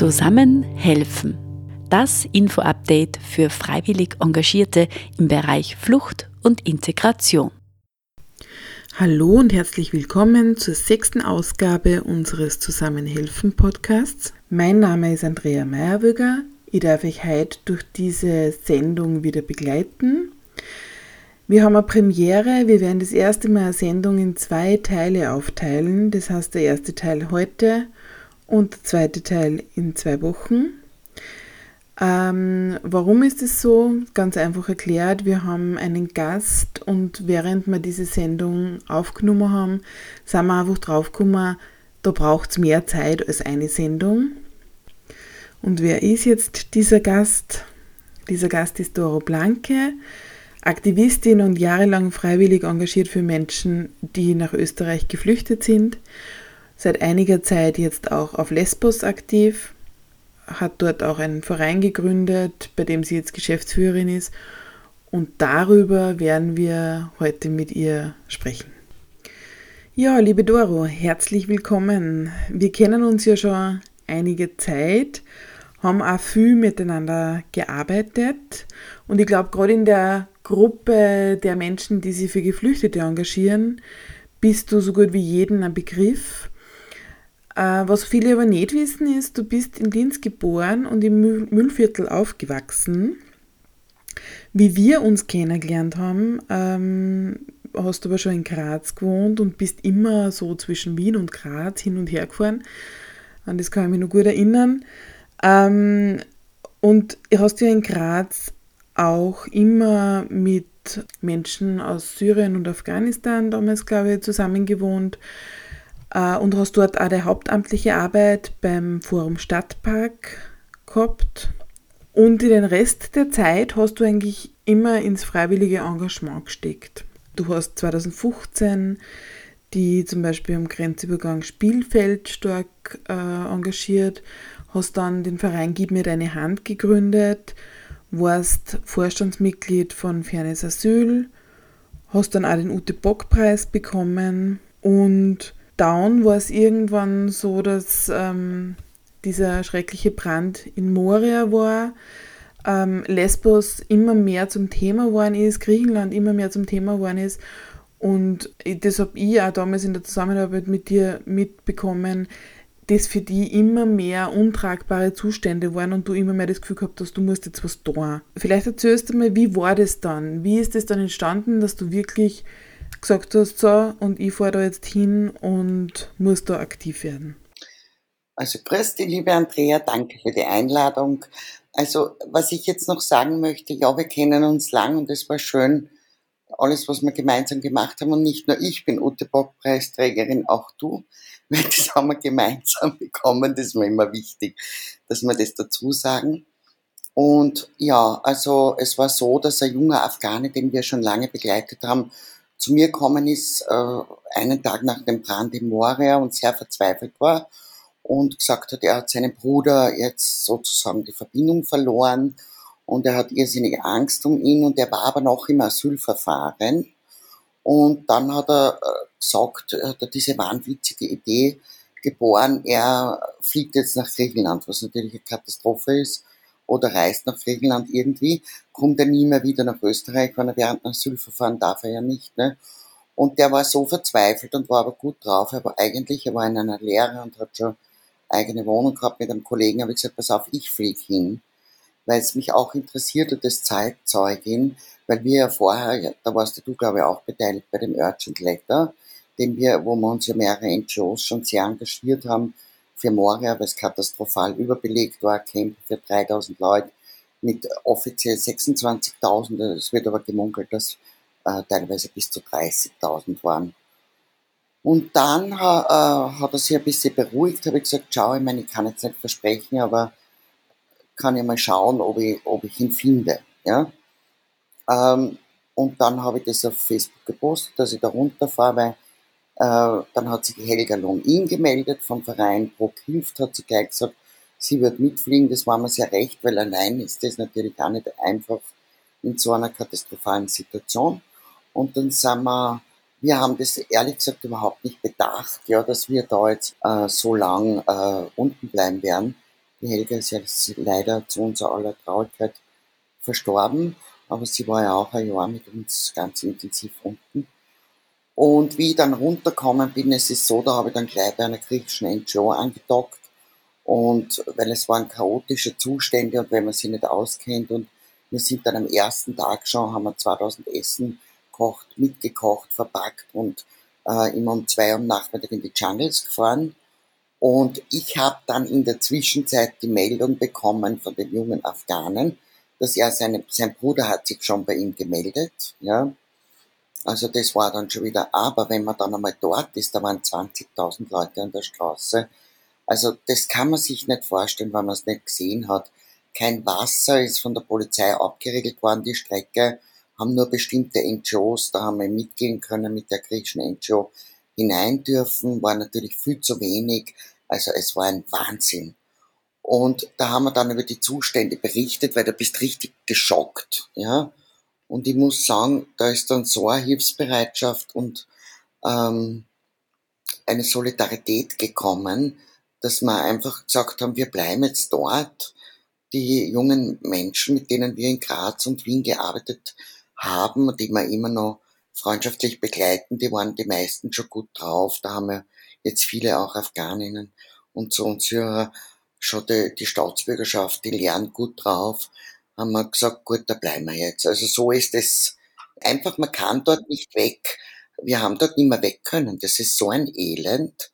Zusammen helfen. Das Info-Update für freiwillig Engagierte im Bereich Flucht und Integration. Hallo und herzlich willkommen zur sechsten Ausgabe unseres Zusammenhelfen Podcasts. Mein Name ist Andrea Meyerwöger. Ich darf euch heute durch diese Sendung wieder begleiten. Wir haben eine Premiere. Wir werden das erste Mal eine Sendung in zwei Teile aufteilen. Das heißt, der erste Teil heute und der zweite Teil in zwei Wochen. Ähm, warum ist es so? Ganz einfach erklärt, wir haben einen Gast und während wir diese Sendung aufgenommen haben, sind wir einfach draufgekommen, da braucht es mehr Zeit als eine Sendung. Und wer ist jetzt dieser Gast? Dieser Gast ist Doro Blanke, Aktivistin und jahrelang freiwillig engagiert für Menschen, die nach Österreich geflüchtet sind seit einiger Zeit jetzt auch auf Lesbos aktiv, hat dort auch einen Verein gegründet, bei dem sie jetzt Geschäftsführerin ist. Und darüber werden wir heute mit ihr sprechen. Ja, liebe Doro, herzlich willkommen. Wir kennen uns ja schon einige Zeit, haben auch viel miteinander gearbeitet. Und ich glaube, gerade in der Gruppe der Menschen, die sich für Geflüchtete engagieren, bist du so gut wie jeden ein Begriff. Äh, was viele aber nicht wissen, ist, du bist in Linz geboren und im Müllviertel aufgewachsen. Wie wir uns kennengelernt haben, ähm, hast du aber schon in Graz gewohnt und bist immer so zwischen Wien und Graz hin und her gefahren. An das kann ich mich noch gut erinnern. Ähm, und hast ja in Graz auch immer mit Menschen aus Syrien und Afghanistan damals, glaube ich, zusammen gewohnt. Äh, und hast dort auch die hauptamtliche Arbeit beim Forum Stadtpark gehabt. Und in den Rest der Zeit hast du eigentlich immer ins freiwillige Engagement gesteckt. Du hast 2015 die zum Beispiel am Grenzübergang Spielfeld stark äh, engagiert, hast dann den Verein Gib mir deine Hand gegründet, warst Vorstandsmitglied von Fairness Asyl, hast dann auch den Ute Bock Preis bekommen und Down war es irgendwann so, dass ähm, dieser schreckliche Brand in Moria war, ähm, Lesbos immer mehr zum Thema geworden ist, Griechenland immer mehr zum Thema geworden ist. Und das habe ich auch damals in der Zusammenarbeit mit dir mitbekommen, dass für die immer mehr untragbare Zustände waren und du immer mehr das Gefühl gehabt hast, du musst jetzt was tun. Vielleicht erzählst du mir, wie war das dann? Wie ist das dann entstanden, dass du wirklich gesagt hast, so, und ich fahre da jetzt hin und muss da aktiv werden. Also grüß dich, liebe Andrea, danke für die Einladung. Also was ich jetzt noch sagen möchte, ja, wir kennen uns lang und es war schön, alles, was wir gemeinsam gemacht haben. Und nicht nur ich bin Ute Bock Preisträgerin, auch du, weil das haben wir gemeinsam bekommen. Das ist mir immer wichtig, dass wir das dazu sagen. Und ja, also es war so, dass ein junger Afghane, den wir schon lange begleitet haben, zu mir gekommen ist, äh, einen Tag nach dem Brand in Moria und sehr verzweifelt war und gesagt hat, er hat seinen Bruder jetzt sozusagen die Verbindung verloren und er hat irrsinnige Angst um ihn und er war aber noch im Asylverfahren. Und dann hat er äh, gesagt, hat er diese wahnwitzige Idee geboren, er fliegt jetzt nach Griechenland, was natürlich eine Katastrophe ist oder reist nach Griechenland irgendwie, kommt er nie mehr wieder nach Österreich, wenn er während einem Asylverfahren darf er ja nicht. Ne? Und der war so verzweifelt und war aber gut drauf. Er war eigentlich, er war in einer Lehre und hat schon eigene Wohnung gehabt mit einem Kollegen. habe ich gesagt, pass auf, ich fliege hin, weil es mich auch interessiert hat, das Zeitzeugin, weil wir ja vorher, da warst du, glaube ich, auch beteiligt bei dem Urgent Letter, den wir, wo wir uns ja mehrere NGOs schon sehr engagiert haben, für Moria, weil es katastrophal überbelegt war, Camp für 3000 Leute mit offiziell 26.000, es wird aber gemunkelt, dass äh, teilweise bis zu 30.000 waren. Und dann äh, hat er sich ein bisschen beruhigt, habe ich gesagt, schau, ich meine, ich kann jetzt nicht versprechen, aber kann ich mal schauen, ob ich, ob ich ihn finde. Ja? Ähm, und dann habe ich das auf Facebook gepostet, dass ich da runterfahre, weil äh, dann hat sich Helga Lohn-In gemeldet vom Verein Bruck hilft, hat sie gleich gesagt, sie wird mitfliegen. Das war mir sehr recht, weil allein ist das natürlich auch nicht einfach in so einer katastrophalen Situation. Und dann sind wir, wir haben das ehrlich gesagt überhaupt nicht bedacht, ja, dass wir da jetzt äh, so lang äh, unten bleiben werden. Die Helga ist ja leider zu unserer aller Traurigkeit verstorben, aber sie war ja auch ein Jahr mit uns ganz intensiv unten. Und wie ich dann runtergekommen bin, es ist so, da habe ich dann gleich bei einer griechischen NGO angedockt. Und weil es waren chaotische Zustände und wenn man sich nicht auskennt und wir sind dann am ersten Tag schon, haben wir 2000 Essen gekocht, mitgekocht, verpackt und äh, immer um zwei Uhr Nachmittag in die Jungles gefahren. Und ich habe dann in der Zwischenzeit die Meldung bekommen von den jungen Afghanen, dass er seine, sein Bruder hat sich schon bei ihm gemeldet, ja. Also das war dann schon wieder, aber wenn man dann einmal dort ist, da waren 20.000 Leute an der Straße. Also das kann man sich nicht vorstellen, wenn man es nicht gesehen hat. Kein Wasser ist von der Polizei abgeregelt worden, die Strecke haben nur bestimmte NGOs, da haben wir mitgehen können mit der griechischen NGO hinein dürfen, war natürlich viel zu wenig. Also es war ein Wahnsinn. Und da haben wir dann über die Zustände berichtet, weil du bist richtig geschockt, ja. Und ich muss sagen, da ist dann so eine Hilfsbereitschaft und ähm, eine Solidarität gekommen, dass wir einfach gesagt haben, wir bleiben jetzt dort. Die jungen Menschen, mit denen wir in Graz und Wien gearbeitet haben, die wir immer noch freundschaftlich begleiten, die waren die meisten schon gut drauf. Da haben wir jetzt viele auch Afghaninnen und so und Syrer schon die, die Staatsbürgerschaft, die lernen gut drauf, haben wir gesagt, gut, da bleiben wir jetzt. Also so ist es einfach, man kann dort nicht weg. Wir haben dort nicht mehr weg können. Das ist so ein Elend.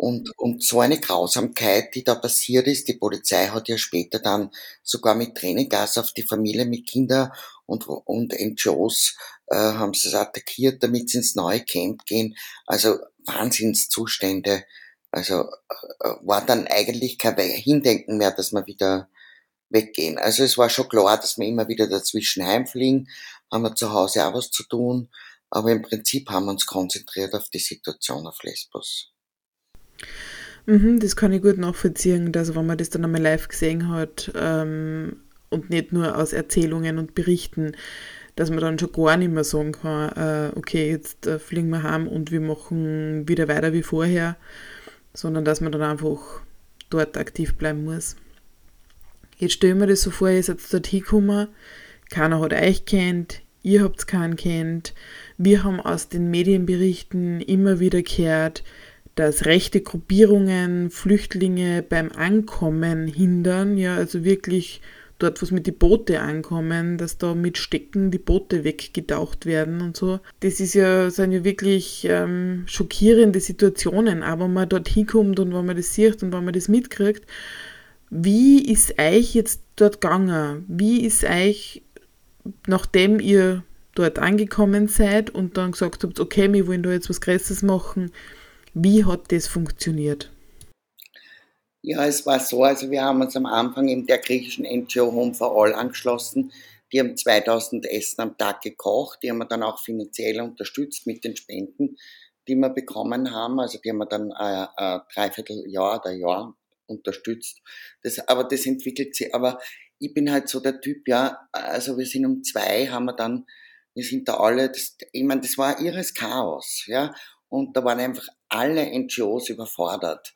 Und, und so eine Grausamkeit, die da passiert ist, die Polizei hat ja später dann sogar mit Tränengas auf die Familie mit Kindern und, und NGOs äh, haben sie es attackiert, damit sie ins neue Camp gehen. Also Wahnsinnszustände. Also äh, war dann eigentlich kein Hindenken mehr, dass wir wieder weggehen. Also es war schon klar, dass wir immer wieder dazwischen heimfliegen, haben wir zu Hause auch was zu tun, aber im Prinzip haben wir uns konzentriert auf die Situation auf Lesbos. Mhm, das kann ich gut nachvollziehen, dass wenn man das dann einmal live gesehen hat ähm, und nicht nur aus Erzählungen und Berichten, dass man dann schon gar nicht mehr sagen kann, äh, okay, jetzt äh, fliegen wir heim und wir machen wieder weiter wie vorher, sondern dass man dann einfach dort aktiv bleiben muss. Jetzt stellen wir das so vor, ihr seid dort hingekommen, keiner hat euch kennt, ihr habt keinen kennt. Wir haben aus den Medienberichten immer wieder gehört, dass rechte Gruppierungen Flüchtlinge beim Ankommen hindern, ja, also wirklich dort, wo es mit die Boote ankommen, dass da mit Stecken die Boote weggetaucht werden und so. Das ist ja, sind ja wirklich ähm, schockierende Situationen, aber wenn man dort hinkommt und wenn man das sieht und wenn man das mitkriegt, wie ist euch jetzt dort gegangen? Wie ist euch, nachdem ihr dort angekommen seid und dann gesagt habt, okay, wir wollen da jetzt was Größeres machen, wie hat das funktioniert? Ja, es war so, also wir haben uns am Anfang in der griechischen NGO Home for All angeschlossen. Die haben 2000 Essen am Tag gekocht. Die haben wir dann auch finanziell unterstützt mit den Spenden, die wir bekommen haben. Also die haben wir dann ein, äh, ein Dreivierteljahr oder Jahr unterstützt. Das, aber das entwickelt sich. Aber ich bin halt so der Typ, ja, also wir sind um zwei, haben wir dann, wir sind da alle, das, ich meine, das war irres Chaos, ja. Und da waren einfach alle NGOs überfordert.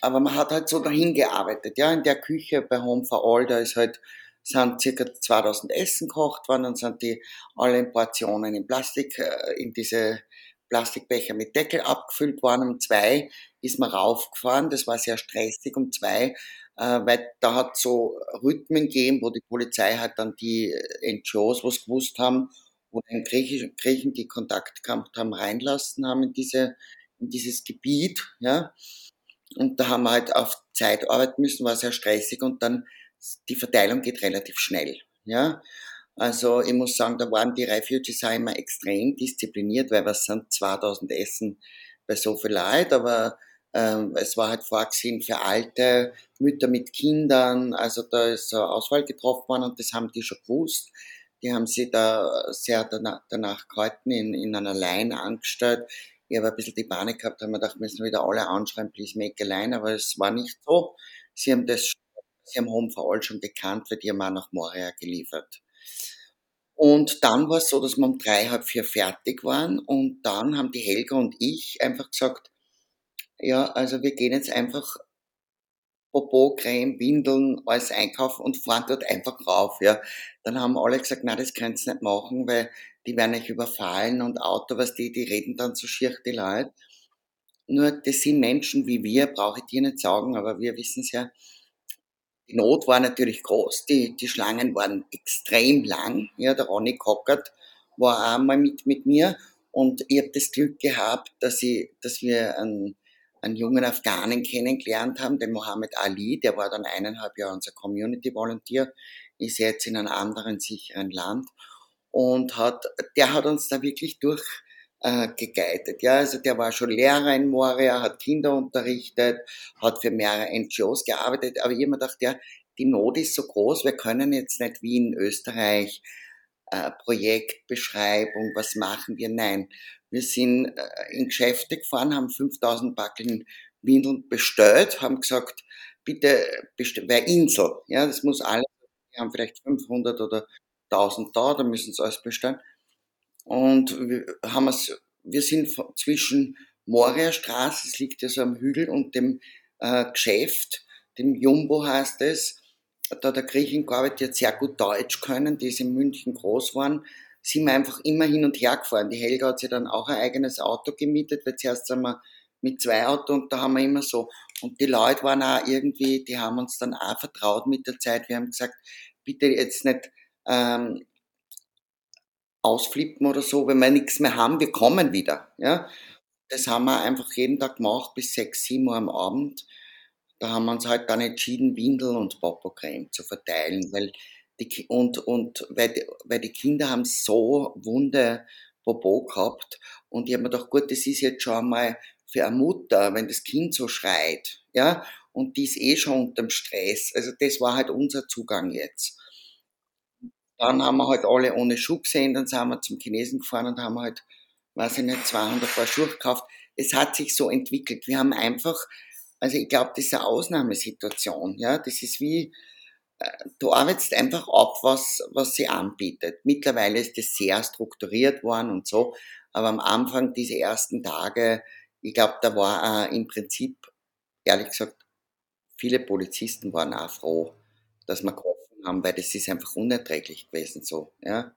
Aber man hat halt so dahin gearbeitet, ja, in der Küche bei Home for All, da ist halt, sind circa 2000 Essen gekocht worden und sind die alle in Portionen in Plastik, äh, in diese Plastikbecher mit Deckel abgefüllt worden. Um zwei ist man raufgefahren, das war sehr stressig um zwei, äh, weil da hat so Rhythmen gegeben, wo die Polizei halt dann die NGOs was gewusst haben wo den Griechen, Griechen, die Kontakt gehabt haben, reinlassen haben in, diese, in dieses Gebiet. Ja. Und da haben wir halt auf Zeit arbeiten müssen, war sehr stressig und dann die Verteilung geht relativ schnell. Ja. Also ich muss sagen, da waren die Refugees auch immer extrem diszipliniert, weil was sind 2000 Essen bei so viel Leid, aber es war halt vorgesehen für alte Mütter mit Kindern, also da ist so Auswahl getroffen worden und das haben die schon gewusst. Die haben sie da sehr danach, danach gehalten, in, in einer Line angestellt. Ich habe ein bisschen die Panik gehabt, haben wir gedacht, müssen wieder alle anschreiben, please make a line, aber es war nicht so. Sie haben das, sie haben Home for All schon gekannt, weil die haben auch nach Moria geliefert. Und dann war es so, dass wir um drei, halb vier fertig waren und dann haben die Helga und ich einfach gesagt, ja, also wir gehen jetzt einfach Popo-Creme, Windeln, alles einkaufen und fahren dort einfach rauf, ja. Dann haben alle gesagt, na, das könnt's nicht machen, weil die werden euch überfallen und Auto, was die, die reden dann so schier die Leute. Nur, das sind Menschen wie wir, brauche ich dir nicht sagen, aber wir wissen es ja. Die Not war natürlich groß, die, die Schlangen waren extrem lang. Ja, der Ronny Cockert war einmal mit, mit mir und ich habe das Glück gehabt, dass, ich, dass wir einen, einen jungen Afghanen kennengelernt haben, den Mohammed Ali, der war dann eineinhalb Jahre unser Community Volunteer, ist jetzt in einem anderen sicheren Land und hat, der hat uns da wirklich durch äh, geguidet. Ja, also der war schon Lehrer in Moria, hat Kinder unterrichtet, hat für mehrere NGOs gearbeitet, aber mir gedacht, ja, die Not ist so groß, wir können jetzt nicht wie in Österreich äh, Projektbeschreibung, was machen wir? Nein, wir sind äh, in Geschäfte gefahren, haben 5000 Backeln Windeln bestellt, haben gesagt, bitte, wer Insel, ja, das muss alles, wir haben vielleicht 500 oder 1000 da, da müssen sie alles bestellen. Und wir haben es, wir sind zwischen Moria Straße, es liegt ja so am Hügel, und dem äh, Geschäft, dem Jumbo heißt es, da der Griechin gearbeitet, die hat sehr gut Deutsch können, die ist in München groß waren, sind wir einfach immer hin und her gefahren. Die Helga hat sich dann auch ein eigenes Auto gemietet, weil zuerst sind wir mit zwei Autos und da haben wir immer so. Und die Leute waren auch irgendwie, die haben uns dann auch vertraut mit der Zeit. Wir haben gesagt, bitte jetzt nicht ähm, ausflippen oder so, wenn wir nichts mehr haben, wir kommen wieder. Ja? Das haben wir einfach jeden Tag gemacht bis sechs, sieben Uhr am Abend. Da haben wir uns halt dann entschieden, Windeln und Popocreme zu verteilen, weil die, und, und weil, die, weil die Kinder haben so wunde Popo gehabt und ich habe mir gedacht, gut, das ist jetzt schon einmal für eine Mutter, wenn das Kind so schreit, ja, und die ist eh schon unterm Stress. Also das war halt unser Zugang jetzt. Dann haben wir halt alle ohne Schuh gesehen, dann sind wir zum Chinesen gefahren und haben halt, weiß ich nicht, 200 Paar Schuhe gekauft. Es hat sich so entwickelt. Wir haben einfach, also ich glaube, das ist eine Ausnahmesituation, ja. Das ist wie, äh, du arbeitest einfach ab, was, was sie anbietet. Mittlerweile ist das sehr strukturiert worden und so, aber am Anfang, diese ersten Tage, ich glaube, da war äh, im Prinzip, ehrlich gesagt, viele Polizisten waren auch froh, dass wir haben, weil das ist einfach unerträglich gewesen so, ja.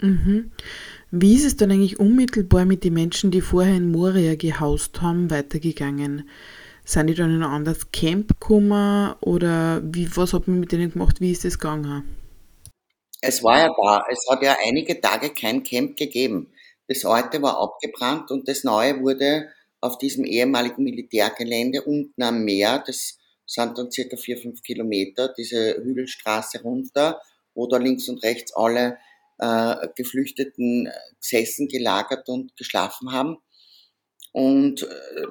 Mhm. Wie ist es dann eigentlich unmittelbar mit den Menschen, die vorher in Moria gehaust haben, weitergegangen? Sind die dann in ein anderes Camp gekommen oder wie, was hat man mit denen gemacht? Wie ist das gegangen? Es war ja da, es hat ja einige Tage kein Camp gegeben. Das alte war abgebrannt und das neue wurde auf diesem ehemaligen Militärgelände unten am Meer, das sind dann circa vier, fünf Kilometer diese Hügelstraße runter, wo da links und rechts alle äh, Geflüchteten gesessen, gelagert und geschlafen haben. Und äh,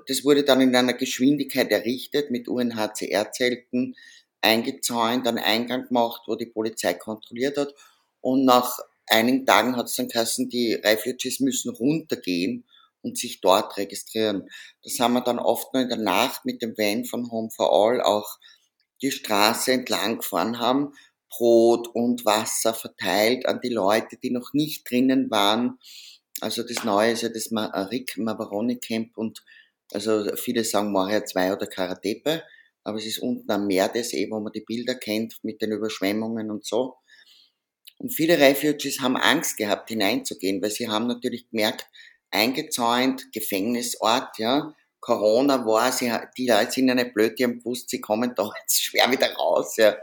das wurde dann in einer Geschwindigkeit errichtet mit UNHCR-Zelten, eingezäunt, einen Eingang gemacht, wo die Polizei kontrolliert hat. Und nach einigen Tagen hat es dann geheißen, die Refugees müssen runtergehen und sich dort registrieren. Das haben wir dann oft nur in der Nacht mit dem Van von Home for All auch die Straße entlang gefahren haben, Brot und Wasser verteilt an die Leute, die noch nicht drinnen waren. Also das Neue ist ja das Rick Mavaroni Camp und also viele sagen Moria 2 oder Karatepe, aber es ist unten am Meer das eh, wo man die Bilder kennt mit den Überschwemmungen und so. Und viele Refugees haben Angst gehabt hineinzugehen, weil sie haben natürlich gemerkt, eingezäunt, Gefängnisort, ja. Corona war, sie, die Leute sind ja nicht blöd, die haben gewusst, sie kommen da jetzt schwer wieder raus, ja.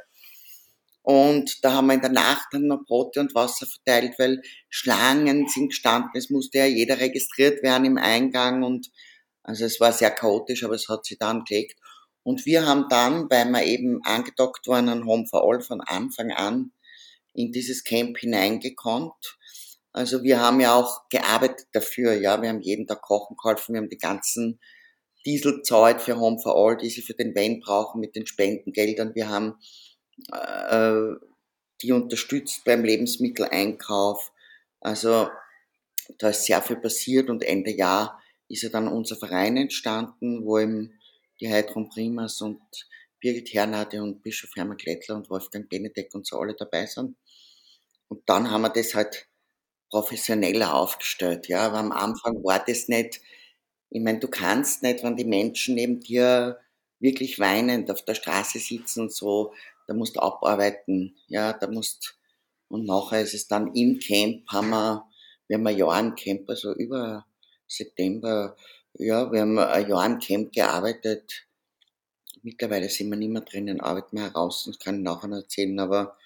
Und da haben wir in der Nacht dann noch Brote und Wasser verteilt, weil Schlangen sind gestanden, es musste ja jeder registriert werden im Eingang und also es war sehr chaotisch, aber es hat sich dann gelegt. Und wir haben dann, weil wir eben angedockt waren an Home for All von Anfang an, in dieses Camp hineingekonnt also wir haben ja auch gearbeitet dafür, ja. Wir haben jeden Tag kochen geholfen, wir haben die ganzen Diesel zahlt für Home for All, die sie für den Van brauchen mit den Spendengeldern. Wir haben äh, die unterstützt beim Lebensmitteleinkauf. Also da ist sehr viel passiert und Ende Jahr ist ja dann unser Verein entstanden, wo eben die Heidrun Primas und Birgit Hernade und Bischof Hermann Klettler und Wolfgang Benedek und so alle dabei sind. Und dann haben wir das halt professioneller aufgestellt. Ja, aber am Anfang war das nicht, ich meine, du kannst nicht, wenn die Menschen neben dir wirklich weinend auf der Straße sitzen und so, da musst du abarbeiten, ja, da musst, und nachher ist es dann im Camp, haben wir, wir haben ein Jahr im Camp, also über September, ja, wir haben ein Jahr im Camp gearbeitet, mittlerweile sind wir nicht mehr drinnen, arbeiten wir heraus, das kann ich nachher noch erzählen, aber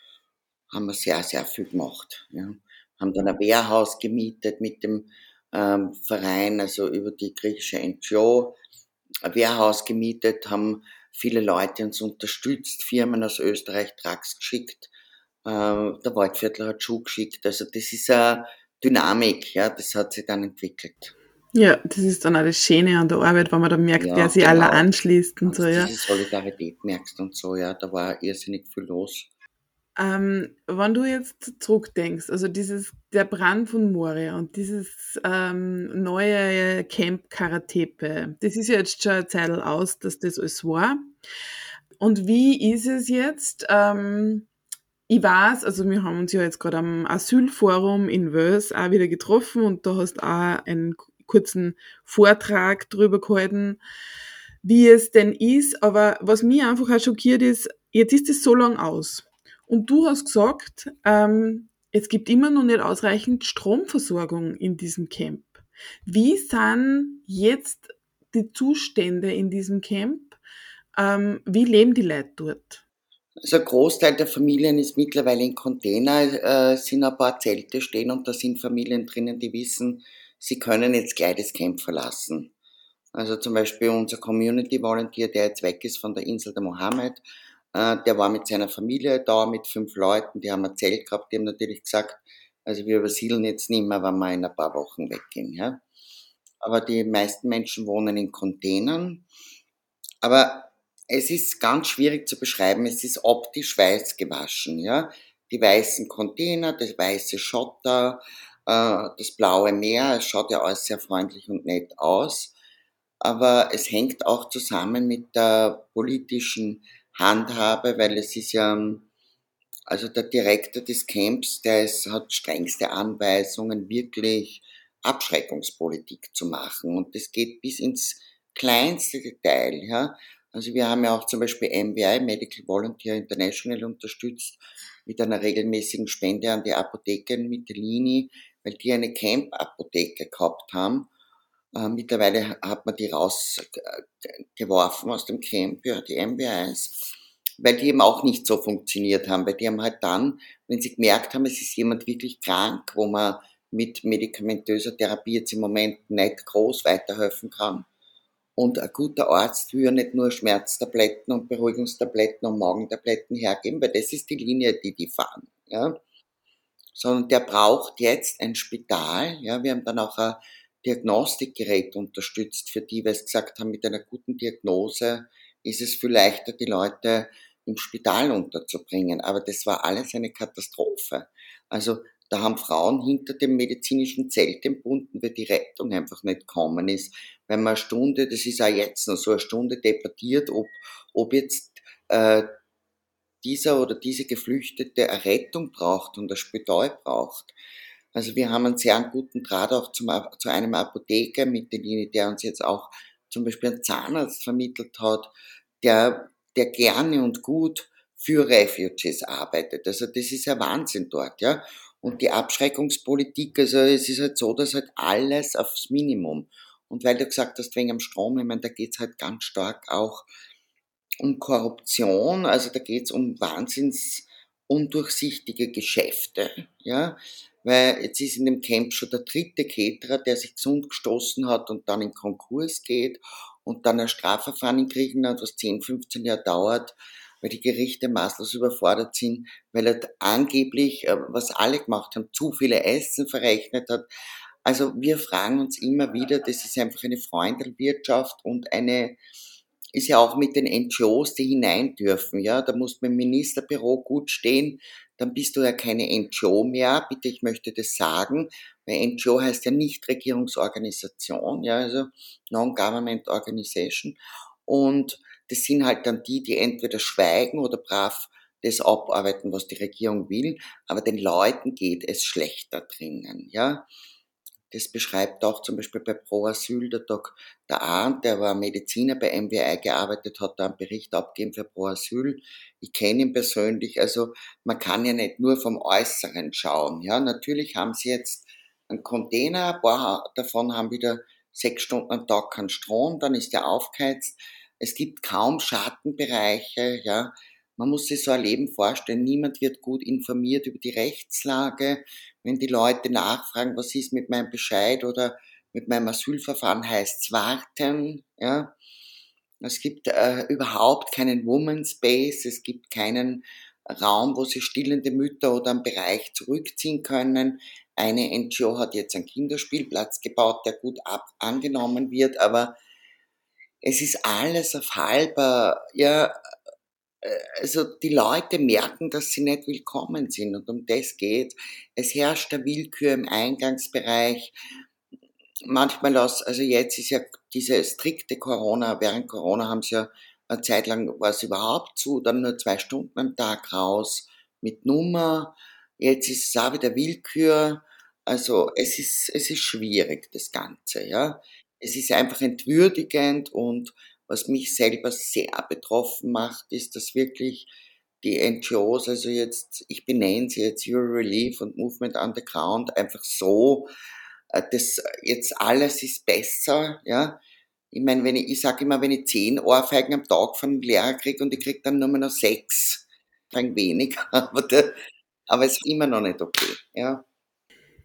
haben wir sehr, sehr viel gemacht, ja. Haben dann ein Wehrhaus gemietet mit dem ähm, Verein, also über die griechische NGO, ein Wehrhaus gemietet, haben viele Leute uns unterstützt, Firmen aus Österreich Trucks geschickt, äh, der Waldviertler hat Schuh geschickt. Also das ist eine Dynamik, ja, das hat sich dann entwickelt. Ja, das ist dann auch das Schöne an der Arbeit, wenn man dann merkt, ja, wer sich genau. alle anschließt und, und so, ja. Diese Solidarität merkst und so, ja, da war irrsinnig viel los. Ähm, wenn du jetzt zurückdenkst, also dieses, der Brand von Moria und dieses ähm, neue Camp Karatepe, das ist ja jetzt schon eine Zeit aus, dass das alles war. Und wie ist es jetzt? Ähm, ich weiß, also wir haben uns ja jetzt gerade am Asylforum in Wels auch wieder getroffen und da hast auch einen kurzen Vortrag drüber gehalten, wie es denn ist. Aber was mich einfach auch schockiert ist, jetzt ist es so lang aus. Und du hast gesagt, ähm, es gibt immer noch nicht ausreichend Stromversorgung in diesem Camp. Wie sind jetzt die Zustände in diesem Camp? Ähm, wie leben die Leute dort? Also ein Großteil der Familien ist mittlerweile in Container, äh, sind ein paar Zelte stehen und da sind Familien drinnen, die wissen, sie können jetzt gleich das Camp verlassen. Also zum Beispiel unser Community Volunteer, der jetzt weg ist von der Insel der Mohammed, äh, der war mit seiner Familie da, mit fünf Leuten, die haben ein Zelt gehabt, die haben natürlich gesagt, also wir übersiedeln jetzt nicht mehr, wenn wir in ein paar Wochen weggehen. Ja? Aber die meisten Menschen wohnen in Containern. Aber es ist ganz schwierig zu beschreiben, es ist optisch weiß gewaschen. Ja? Die weißen Container, das weiße Schotter, äh, das blaue Meer, es schaut ja alles sehr freundlich und nett aus. Aber es hängt auch zusammen mit der politischen handhabe, weil es ist ja, also der Direktor des Camps, der ist, hat strengste Anweisungen, wirklich Abschreckungspolitik zu machen. Und das geht bis ins kleinste Detail. Ja. Also wir haben ja auch zum Beispiel MVI, Medical Volunteer International, unterstützt mit einer regelmäßigen Spende an die Apotheke in Mittelini, weil die eine Camp-Apotheke gehabt haben. Äh, mittlerweile hat man die rausgeworfen aus dem Camp, ja, die MBIs, weil die eben auch nicht so funktioniert haben, weil die haben halt dann, wenn sie gemerkt haben, es ist jemand wirklich krank, wo man mit medikamentöser Therapie jetzt im Moment nicht groß weiterhelfen kann. Und ein guter Arzt will ja nicht nur Schmerztabletten und Beruhigungstabletten und Magentabletten hergeben, weil das ist die Linie, die die fahren, ja. Sondern der braucht jetzt ein Spital, ja. Wir haben dann auch ein Diagnostikgerät unterstützt für die, weil sie gesagt haben, mit einer guten Diagnose ist es viel leichter, die Leute im Spital unterzubringen. Aber das war alles eine Katastrophe. Also da haben Frauen hinter dem medizinischen Zelt entbunden, weil die Rettung einfach nicht gekommen ist. Wenn man eine Stunde, das ist auch jetzt noch so eine Stunde debattiert, ob, ob jetzt äh, dieser oder diese Geflüchtete eine Rettung braucht und ein Spital braucht. Also wir haben einen sehr guten Draht auch zum, zu einem Apotheker mit der Linie, der uns jetzt auch zum Beispiel einen Zahnarzt vermittelt hat, der, der gerne und gut für Refugees arbeitet. Also das ist ja Wahnsinn dort, ja. Und die Abschreckungspolitik, also es ist halt so, dass halt alles aufs Minimum. Und weil du gesagt hast, wegen am Strom, ich meine, da geht's halt ganz stark auch um Korruption, also da geht's um wahnsinns undurchsichtige Geschäfte, ja weil jetzt ist in dem Camp schon der dritte Keterer, der sich gesund gestoßen hat und dann in Konkurs geht und dann ein Strafverfahren in Griechenland, was 10, 15 Jahre dauert, weil die Gerichte maßlos überfordert sind, weil er angeblich, äh, was alle gemacht haben, zu viele Essen verrechnet hat. Also wir fragen uns immer wieder, das ist einfach eine Freundelwirtschaft und eine, ist ja auch mit den NGOs, die hinein dürfen, ja, da muss im Ministerbüro gut stehen, dann bist du ja keine NGO mehr. Bitte, ich möchte das sagen, weil NGO heißt ja Nichtregierungsorganisation, ja, also Non-Government Organization. Und das sind halt dann die, die entweder schweigen oder brav das abarbeiten, was die Regierung will, aber den Leuten geht es schlechter drinnen, ja. Das beschreibt auch zum Beispiel bei Pro Asyl der Dr. Arndt, der war Mediziner bei MWI gearbeitet, hat da einen Bericht abgegeben für Pro Asyl. Ich kenne ihn persönlich, also man kann ja nicht nur vom Äußeren schauen. Ja, natürlich haben sie jetzt einen Container, ein paar davon haben wieder sechs Stunden am Tag keinen Strom, dann ist der aufgeheizt. Es gibt kaum Schattenbereiche, ja. Man muss sich so ein Leben vorstellen. Niemand wird gut informiert über die Rechtslage. Wenn die Leute nachfragen, was ist mit meinem Bescheid oder mit meinem Asylverfahren, heißt's warten, ja. Es gibt äh, überhaupt keinen Woman Space. Es gibt keinen Raum, wo sich stillende Mütter oder einen Bereich zurückziehen können. Eine NGO hat jetzt einen Kinderspielplatz gebaut, der gut ab angenommen wird, aber es ist alles auf halber, ja, also die Leute merken, dass sie nicht willkommen sind und um das geht. Es herrscht der Willkür im Eingangsbereich. Manchmal aus, also jetzt ist ja diese strikte Corona, während Corona haben sie ja eine Zeit lang war es überhaupt zu, dann nur zwei Stunden am Tag raus mit Nummer. Jetzt ist es auch wieder Willkür. Also es ist, es ist schwierig, das Ganze, ja. Es ist einfach entwürdigend und was mich selber sehr betroffen macht, ist, dass wirklich die NGOs, also jetzt, ich benenne sie jetzt Euro Relief und Movement Underground, einfach so, äh, das jetzt alles ist besser, ja. Ich meine, wenn ich, ich sage immer, wenn ich zehn Ohrfeigen am Tag von einem Lehrer kriege und ich kriege dann nur noch sechs, ein wenig, aber, der, aber es ist immer noch nicht okay, ja.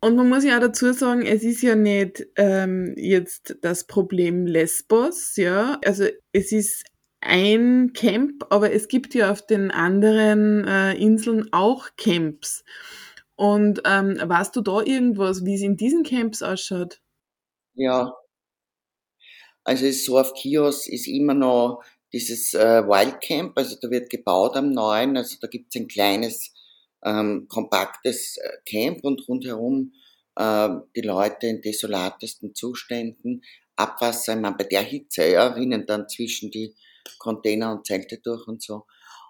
Und man muss ja auch dazu sagen, es ist ja nicht ähm, jetzt das Problem Lesbos, ja. Also es ist ein Camp, aber es gibt ja auf den anderen äh, Inseln auch Camps. Und ähm, weißt du da irgendwas, wie es in diesen Camps ausschaut? Ja. Also so auf Kios ist immer noch dieses äh, Wildcamp, also da wird gebaut am neuen, also da gibt es ein kleines ähm, kompaktes äh, Camp und rundherum äh, die Leute in desolatesten Zuständen, Abwasser, meine, bei der Hitze, ja, rinnen dann zwischen die Container und Zelte durch und so.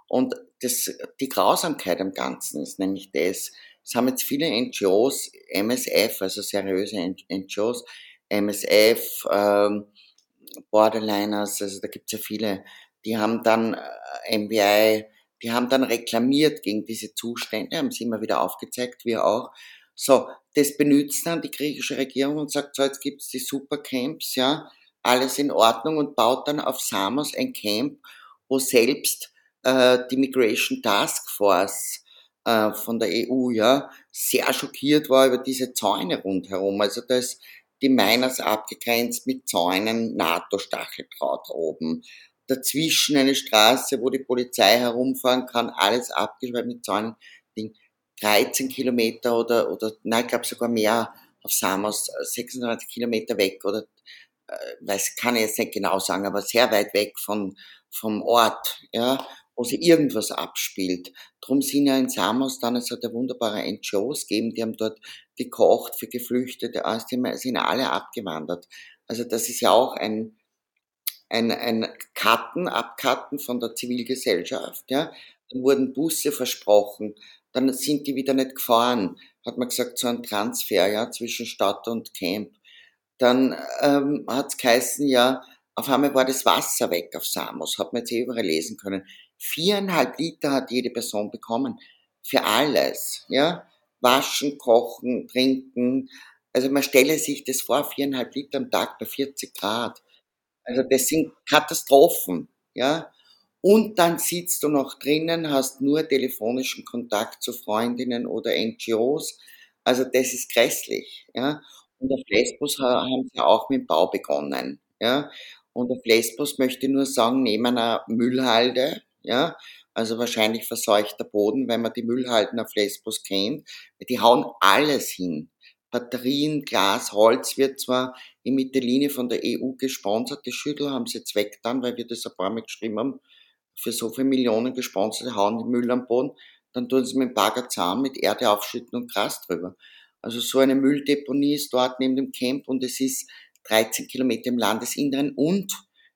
Und das, die Grausamkeit am Ganzen ist nämlich das. Es haben jetzt viele NGOs, MSF, also seriöse NGOs, MSF, ähm, Borderliners, also da gibt's ja viele, die haben dann äh, MBI die haben dann reklamiert gegen diese Zustände, haben sie immer wieder aufgezeigt, wir auch. So, das benutzt dann die griechische Regierung und sagt, so, jetzt gibt's die Supercamps, ja, alles in Ordnung und baut dann auf Samos ein Camp, wo selbst äh, die Migration Task Force äh, von der EU, ja, sehr schockiert war über diese Zäune rundherum. Also da ist die Miners abgegrenzt mit Zäunen, NATO-Stacheldraht oben dazwischen eine Straße, wo die Polizei herumfahren kann, alles abgesperrt mit Zäunen, 13 Kilometer oder, oder nein, ich glaube sogar mehr auf Samos, 96 Kilometer weg oder äh, weiß, kann ich jetzt nicht genau sagen, aber sehr weit weg von, vom Ort, ja, wo sich irgendwas abspielt. Drum sind ja in Samos dann, es hat ja wunderbare NGOs gegeben, die haben dort gekocht für Geflüchtete, also die sind alle abgewandert. Also das ist ja auch ein, ein, ein Karten, Abkarten von der Zivilgesellschaft, ja. Dann wurden Busse versprochen, dann sind die wieder nicht gefahren, hat man gesagt, so ein Transfer, ja, zwischen Stadt und Camp. Dann ähm, hat es geheißen, ja, auf einmal war das Wasser weg auf Samos, hat man jetzt eh überall lesen können. Viereinhalb Liter hat jede Person bekommen. Für alles, ja. Waschen, kochen, trinken. Also man stelle sich das vor, viereinhalb Liter am Tag bei 40 Grad. Also das sind Katastrophen, ja. Und dann sitzt du noch drinnen, hast nur telefonischen Kontakt zu Freundinnen oder NGOs. Also das ist grässlich, ja. Und auf Lesbos haben sie auch mit dem Bau begonnen, ja. Und auf Lesbos möchte ich nur sagen, neben einer Müllhalde, ja, also wahrscheinlich verseuchter Boden, wenn man die Müllhalden auf Lesbos kennt, die hauen alles hin. Batterien, Glas, Holz wird zwar in Mittellinie von der EU gesponsert, die Schüttel haben sie jetzt weggetan, weil wir das ein paar Mal geschrieben haben, für so viele Millionen gesponsert, hauen die Müll am Boden, dann tun sie mit dem Bagger zusammen, mit Erde aufschütten und Gras drüber. Also so eine Mülldeponie ist dort neben dem Camp und es ist 13 Kilometer im Landesinneren und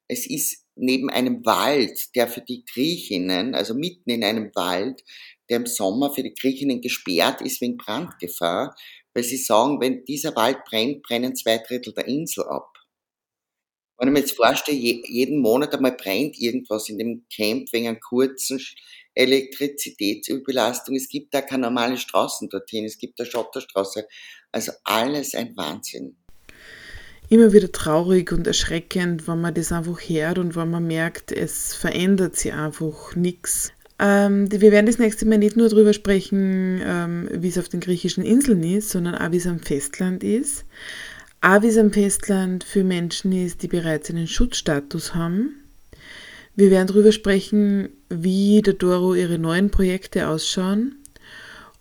es ist neben einem Wald, der für die Griechinnen, also mitten in einem Wald, der im Sommer für die Griechinnen gesperrt ist wegen Brandgefahr, weil sie sagen, wenn dieser Wald brennt, brennen zwei Drittel der Insel ab. Wenn ich mir jetzt vorstelle, jeden Monat einmal brennt irgendwas in dem Camp wegen einer kurzen Elektrizitätsüberlastung. Es gibt da keine normale Straßen dorthin, es gibt eine Schotterstraße. Also alles ein Wahnsinn. Immer wieder traurig und erschreckend, wenn man das einfach hört und wenn man merkt, es verändert sich einfach nichts. Ähm, wir werden das nächste Mal nicht nur darüber sprechen, ähm, wie es auf den griechischen Inseln ist, sondern auch wie es am Festland ist. Auch wie es am Festland für Menschen ist, die bereits einen Schutzstatus haben. Wir werden darüber sprechen, wie der Doro ihre neuen Projekte ausschauen.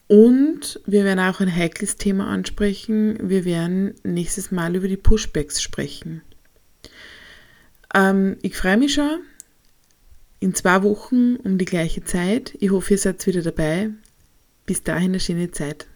Und wir werden auch ein heikles Thema ansprechen. Wir werden nächstes Mal über die Pushbacks sprechen. Ähm, ich freue mich schon in zwei Wochen um die gleiche Zeit. Ich hoffe, ihr seid wieder dabei. Bis dahin eine schöne Zeit.